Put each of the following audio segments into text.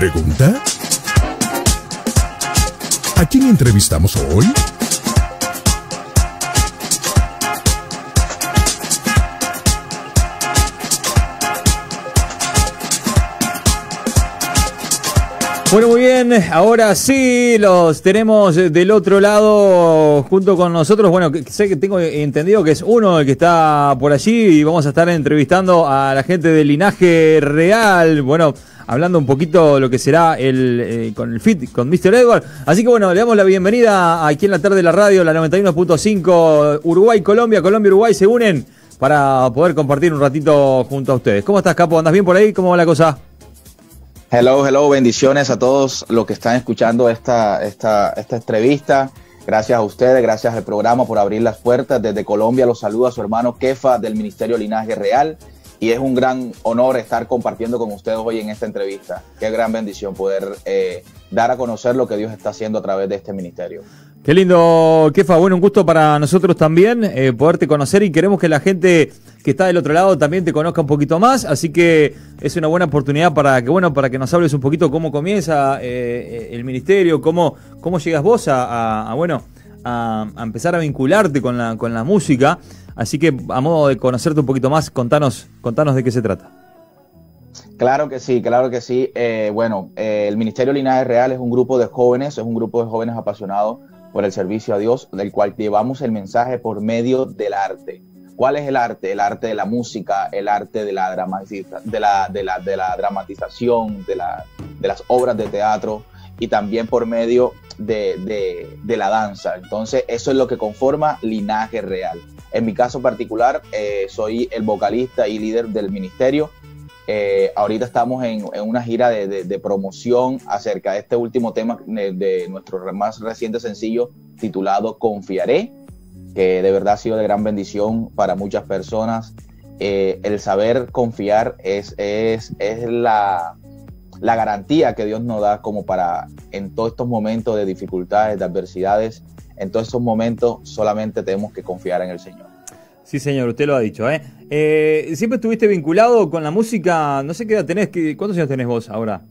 pregunta? ¿A quién entrevistamos hoy? Bueno, muy bien, ahora sí los tenemos del otro lado junto con nosotros. Bueno, sé que tengo entendido que es uno el que está por allí y vamos a estar entrevistando a la gente del linaje real. Bueno, hablando un poquito de lo que será el eh, con el fit con Mr. Edward. Así que bueno, le damos la bienvenida aquí en la tarde de la radio, la 91.5 Uruguay, Colombia, Colombia, Uruguay se unen para poder compartir un ratito junto a ustedes. ¿Cómo estás, Capo? ¿Andas bien por ahí? ¿Cómo va la cosa? Hello, hello, bendiciones a todos los que están escuchando esta, esta, esta entrevista. Gracias a ustedes, gracias al programa por abrir las puertas. Desde Colombia los saluda su hermano Kefa del Ministerio Linaje Real y es un gran honor estar compartiendo con ustedes hoy en esta entrevista. Qué gran bendición poder eh, dar a conocer lo que Dios está haciendo a través de este ministerio. Qué lindo, Kefa. Bueno, un gusto para nosotros también eh, poderte conocer y queremos que la gente que está del otro lado también te conozca un poquito más. Así que es una buena oportunidad para que, bueno, para que nos hables un poquito cómo comienza eh, el ministerio, cómo, cómo llegas vos a, bueno, a, empezar a vincularte con la, con la música. Así que a modo de conocerte un poquito más, contanos, contanos de qué se trata. Claro que sí, claro que sí. Eh, bueno, el Ministerio Linaje Real es un grupo de jóvenes, es un grupo de jóvenes apasionados por el servicio a Dios, del cual llevamos el mensaje por medio del arte. ¿Cuál es el arte? El arte de la música, el arte de la, de la, de la, de la dramatización, de las obras de teatro y también por medio de, de, la danza. Entonces, eso es lo que conforma Linaje Real. En mi caso particular, eh, soy el vocalista y líder del ministerio eh, ahorita estamos en, una gira de, promoción acerca de este último tema de, nuestro más reciente sencillo titulado Confiaré, que de verdad ha sido de gran bendición para muchas personas. Eh, el saber confiar es, es, es la, la garantía que Dios nos da como para en todos estos momentos de dificultades, de adversidades, en todos estos momentos solamente tenemos que confiar en el Señor. Sí, señor, usted lo ha dicho. ¿eh? ¿eh? siempre estuviste vinculado con la música? No sé qué edad tenés, ¿cuántos años tenés vos ahora?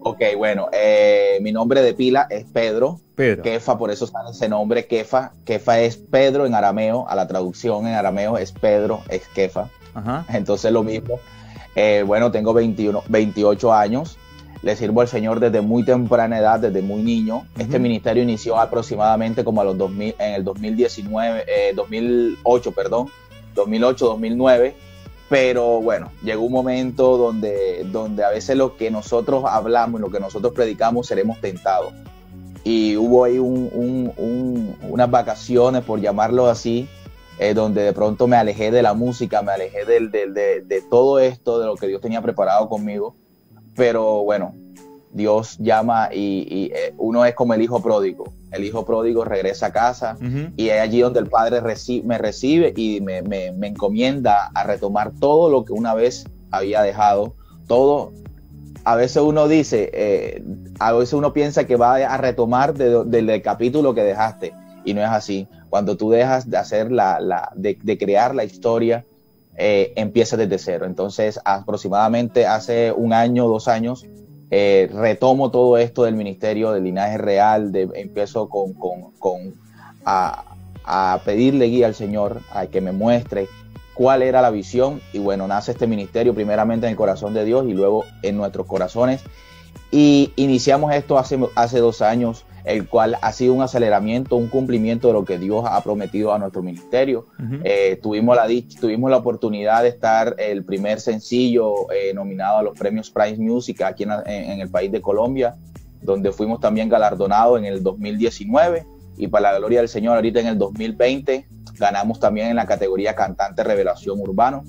Ok, bueno, eh, mi nombre de pila es Pedro. Pedro. Kefa, por eso sale ese nombre, Kefa. Kefa es Pedro en arameo, a la traducción en arameo es Pedro, es Kefa. Ajá. Entonces lo mismo. Eh, bueno, tengo 21, 28 años le sirvo al Señor desde muy temprana edad, desde muy niño. Este ministerio inició aproximadamente como a los 2000, en el 2019, 2008, eh, perdón, 2008, 2009. Pero bueno, llegó un momento donde, donde a veces lo que nosotros hablamos, lo que nosotros predicamos, seremos tentados. Y hubo ahí unas vacaciones, por llamarlo así, eh, donde de pronto me alejé de la música, me alejé de, de todo esto, de lo que Dios tenía preparado conmigo pero bueno, Dios llama y, eh, uno es como el hijo pródigo. El hijo pródigo regresa a casa y es allí donde el padre me recibe y me, encomienda a retomar todo lo que una vez había dejado. Todo, a veces uno dice, eh, a veces uno piensa que va a retomar del capítulo que dejaste y no es así. Cuando tú dejas de hacer la, de, de crear la historia, eh, empieza desde cero. Entonces, aproximadamente hace un año, dos años, eh, retomo todo esto del Ministerio del Linaje Real, de, empiezo con, a, a, pedirle guía al Señor, a que me muestre cuál era la visión y bueno, nace este ministerio primeramente en el corazón de Dios y luego en nuestros corazones. Y iniciamos esto hace, hace dos años el cual ha sido un aceleramiento, un cumplimiento de lo que Dios ha prometido a nuestro ministerio. Eh, tuvimos, la, tuvimos la oportunidad de estar el primer sencillo eh, nominado a los premios Prize Music aquí en, el país de Colombia, donde fuimos también galardonados en el 2019 y para la gloria del Señor ahorita en el 2020 ganamos también en la categoría cantante revelación urbano.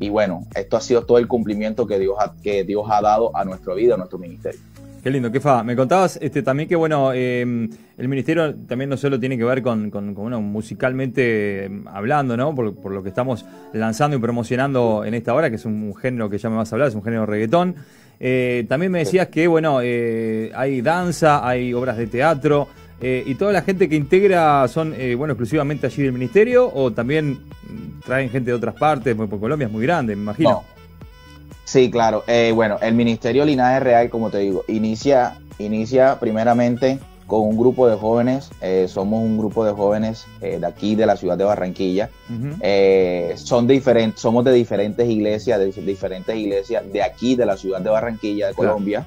Y bueno, esto ha sido todo el cumplimiento que Dios que Dios ha dado a nuestra vida, a nuestro ministerio. Qué lindo, qué fa. Me contabas este, también que, bueno, em, el ministerio también no solo tiene que ver con, con, bueno, musicalmente em, hablando, ¿no? Por, por, lo que estamos lanzando y promocionando en esta hora, que es un, género que ya me vas a hablar, es un género reggaetón. Eh, también me decías que, bueno, eh, hay danza, hay obras de teatro, eh, y toda la gente que integra son, bueno, exclusivamente allí del ministerio, o también mm, traen gente de otras partes, porque Colombia es muy grande, me imagino. Sí, claro. Eh, bueno, el Ministerio Linaje Real, como te digo, inicia, inicia primeramente con un grupo de jóvenes, eh, somos un grupo de jóvenes eh, de aquí, de la ciudad de Barranquilla. son diferentes, somos de diferentes iglesias, de diferentes iglesias de aquí, de la ciudad de Barranquilla, de Colombia,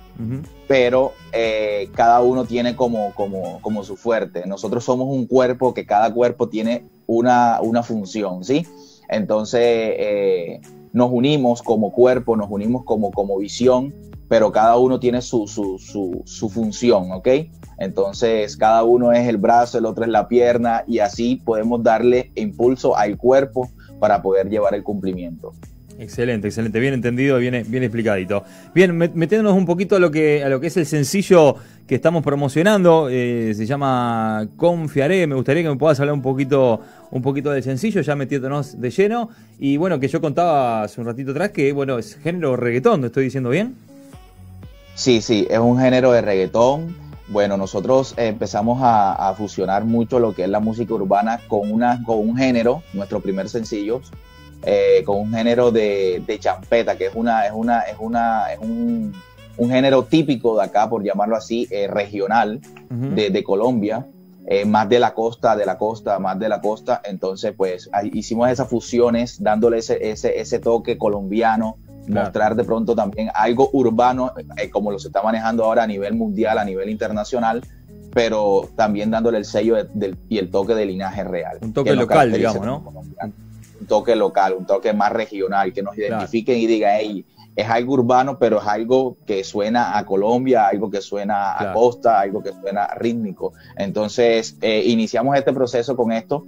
pero cada uno tiene como, como, como su fuerte. Nosotros somos un cuerpo que cada cuerpo tiene una, una función, ¿sí? Entonces, nos unimos como cuerpo, nos unimos como, como visión, pero cada uno tiene su, su, su, su, función, ¿ok? Entonces, cada uno es el brazo, el otro es la pierna, y así podemos darle impulso al cuerpo para poder llevar el cumplimiento. Excelente, excelente, bien entendido, bien, bien explicadito. Bien, metiéndonos un poquito a lo que, a lo que es el sencillo que estamos promocionando, eh, se llama Confiaré, me gustaría que me puedas hablar un poquito, un poquito del sencillo, ya metiéndonos de lleno, y bueno, que yo contaba hace un ratito atrás que, bueno, es género reggaetón, ¿lo estoy diciendo bien? Sí, sí, es un género de reggaetón. Bueno, nosotros empezamos a, fusionar mucho lo que es la música urbana con, una, con un género, nuestro primer sencillo, eh, con un género de, champeta, que es una, es una, es una, es un, género típico de acá, por llamarlo así, eh, regional de, Colombia, eh, más de la costa, de la costa, más de la costa. Entonces, pues hicimos esas fusiones, dándole ese, ese, ese toque colombiano, mostrar de pronto también algo urbano, como lo se está manejando ahora a nivel mundial, a nivel internacional, pero también dándole el sello y el toque de linaje real. Un toque local, digamos, ¿no? Un toque local, un toque más regional, que nos identifiquen y diga, hey, es algo urbano, pero es algo que suena a Colombia, algo que suena a costa, algo que suena rítmico. Entonces, eh, iniciamos este proceso con esto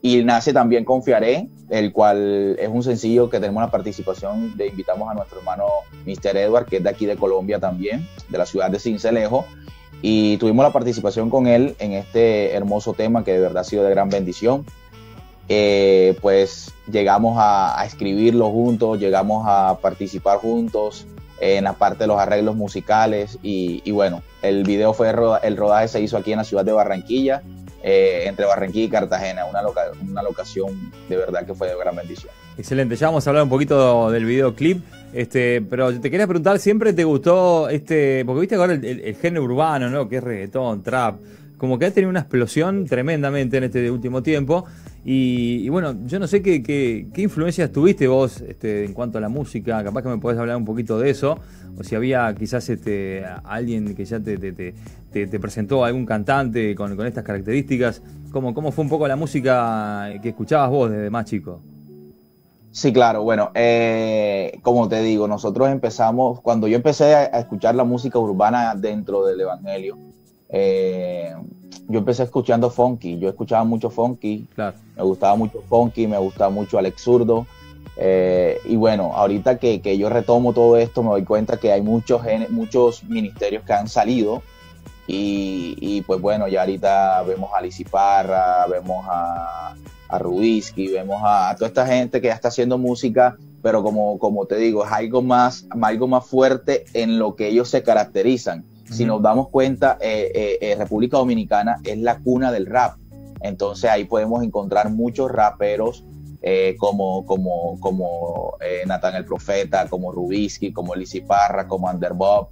y nace también Confiaré, el cual es un sencillo que tenemos la participación de invitamos a nuestro hermano Mr. Edward, que es de aquí de Colombia también, de la ciudad de Cincelejo. Y tuvimos la participación con él en este hermoso tema que de verdad ha sido de gran bendición. Eh, pues llegamos a, escribirlo juntos, llegamos a participar juntos en la parte de los arreglos musicales y, bueno, el video fue, el rodaje se hizo aquí en la ciudad de Barranquilla, eh, entre Barranquilla y Cartagena, una, una locación de verdad que fue de gran bendición. Excelente, ya vamos a hablar un poquito del videoclip, este, pero te quería preguntar, ¿siempre te gustó este, porque viste ahora el, género urbano, ¿no? Que es reggaetón, trap, como que ha tenido una explosión tremendamente en este último tiempo. Y, bueno, yo no sé qué, influencias tuviste vos este, en cuanto a la música, capaz que me podés hablar un poquito de eso, o si había quizás este, alguien que ya te, te, presentó, algún cantante con, con, estas características, ¿Cómo, ¿cómo fue un poco la música que escuchabas vos desde más chico? Sí, claro, bueno, eh, como te digo, nosotros empezamos, cuando yo empecé a escuchar la música urbana dentro del Evangelio, eh, yo empecé escuchando funky, yo escuchaba mucho funky, me gustaba mucho funky, me gustaba mucho Alex Zurdo. Eh, y bueno, ahorita que, yo retomo todo esto, me doy cuenta que hay muchos, muchos ministerios que han salido. Y, pues bueno, ya ahorita vemos a Lizy Parra, vemos a, a Rubisky, vemos a, toda esta gente que ya está haciendo música, pero como, como te digo, es algo más, algo más fuerte en lo que ellos se caracterizan si nos damos cuenta, eh, eh, eh, República Dominicana es la cuna del rap. Entonces ahí podemos encontrar muchos raperos como, como, como Nathan el Profeta, como Rubisky, como Lizzy Parra, como Underbob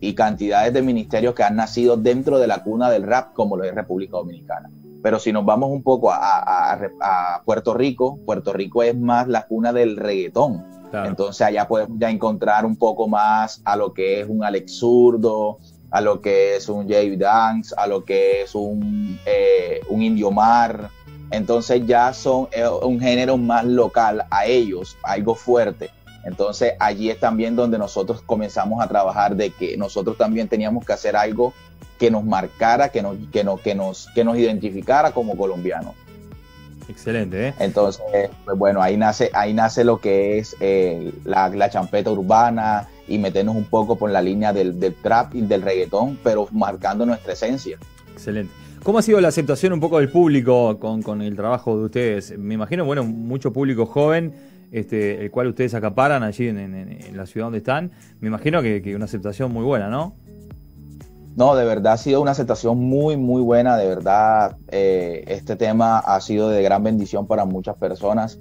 y cantidades de ministerios que han nacido dentro de la cuna del rap como lo es República Dominicana. Pero si nos vamos un poco a, Puerto Rico, Puerto Rico es más la cuna del reggaetón. Entonces allá podemos ya encontrar un poco más a lo que es un Alex Zurdo, a lo que es un Jay Dance, a lo que es un, eh, un Indio Mar. Entonces ya son un género más local a ellos, algo fuerte. Entonces allí es también donde nosotros comenzamos a trabajar de que nosotros también teníamos que hacer algo que nos marcara, que nos, que nos, que nos, que nos identificara como colombianos. Excelente, ¿eh? Entonces, pues bueno, ahí nace, ahí nace lo que es eh, la, la, champeta urbana y meternos un poco por la línea del, del, trap y del reggaetón, pero marcando nuestra esencia. Excelente. ¿Cómo ha sido la aceptación un poco del público con, con el trabajo de ustedes? Me imagino, bueno, mucho público joven, este, el cual ustedes acaparan allí en, en, la ciudad donde están. Me imagino que, que una aceptación muy buena, ¿no? No, de verdad ha sido una aceptación muy, muy buena. De verdad, eh, este tema ha sido de gran bendición para muchas personas.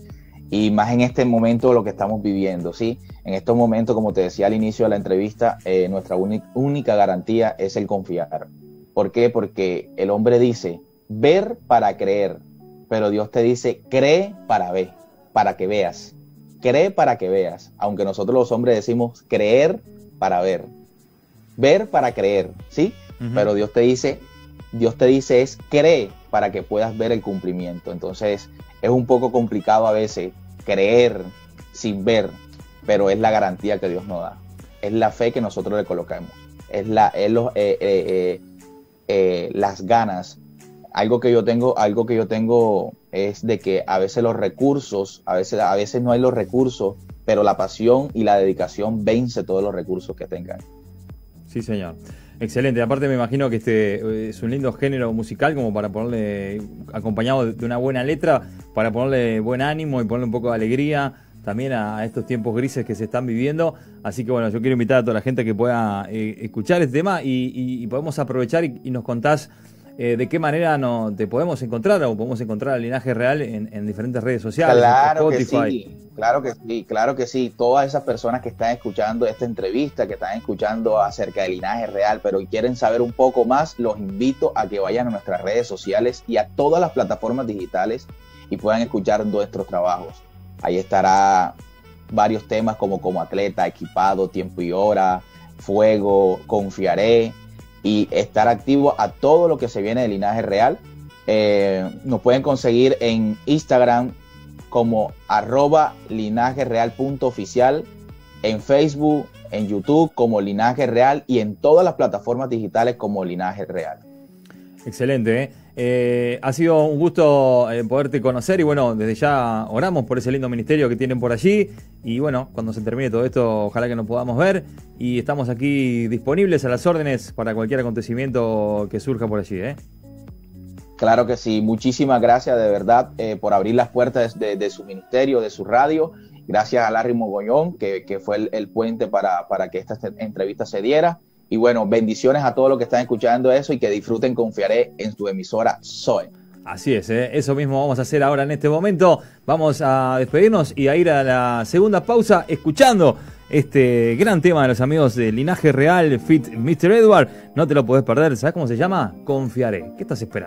y más en este momento lo que estamos viviendo, ¿sí? En estos momentos, como te decía al inicio de la entrevista, eh, nuestra única garantía es el confiar. ¿Por qué? Porque el hombre dice, ver para creer, pero Dios te dice, cree para ver, para que veas. Cree para que veas, aunque nosotros los hombres decimos creer para ver. Ver para creer, ¿sí? Pero Dios te dice, Dios te dice es cree para que puedas ver el cumplimiento. Entonces, es un poco complicado a veces creer sin ver, pero es la garantía que Dios nos da. Es la fe que nosotros le colocamos. Es, la, los, eh, eh, eh, las ganas. Algo que yo tengo, algo que yo tengo es de que a veces los recursos, a veces, a veces no hay los recursos, pero la pasión y la dedicación vence todos los recursos que tengan. Sí, señor. Excelente. Aparte me imagino que este eh, es un lindo género musical como para ponerle, acompañado de una buena letra, para ponerle buen ánimo y ponerle un poco de alegría también a, estos tiempos grises que se están viviendo. Así que bueno, yo quiero invitar a toda la gente que pueda eh, escuchar este tema y, podemos aprovechar y nos contás eh, de qué manera no, te podemos encontrar o podemos encontrar al linaje real en, diferentes redes sociales. Claro que sí, claro que sí, claro que sí. Todas esas personas que están escuchando esta entrevista, que están escuchando acerca del linaje real, pero quieren saber un poco más, los invito a que vayan a nuestras redes sociales y a todas las plataformas digitales y puedan escuchar nuestros trabajos. Ahí estará varios temas como como atleta, equipado, tiempo y hora, fuego, confiaré, y estar activo a todo lo que se viene de Linaje Real. Eh, nos pueden conseguir en Instagram como arroba linajereal.oficial, en Facebook, en YouTube como Linaje Real y en todas las plataformas digitales como Linaje Real. Excelente. ¿eh? Eh, ha sido un gusto eh, poderte conocer y bueno, desde ya oramos por ese lindo ministerio que tienen por allí y bueno, cuando se termine todo esto, ojalá que nos podamos ver y estamos aquí disponibles a las órdenes para cualquier acontecimiento que surja por allí. ¿eh? Claro que sí, muchísimas gracias de verdad por abrir las puertas de, su ministerio, de su radio. Gracias a Larry Mogollón, que, fue el, puente para, para que esta entrevista se diera. Y bueno, bendiciones a todos los que están escuchando eso y que disfruten, confiaré en tu emisora Zoe. Así es, ¿eh? eso mismo vamos a hacer ahora en este momento. Vamos a despedirnos y a ir a la segunda pausa escuchando este gran tema de los amigos de Linaje Real, Fit Mr. Edward. No te lo puedes perder, ¿sabes cómo se llama? Confiaré. ¿Qué estás esperando?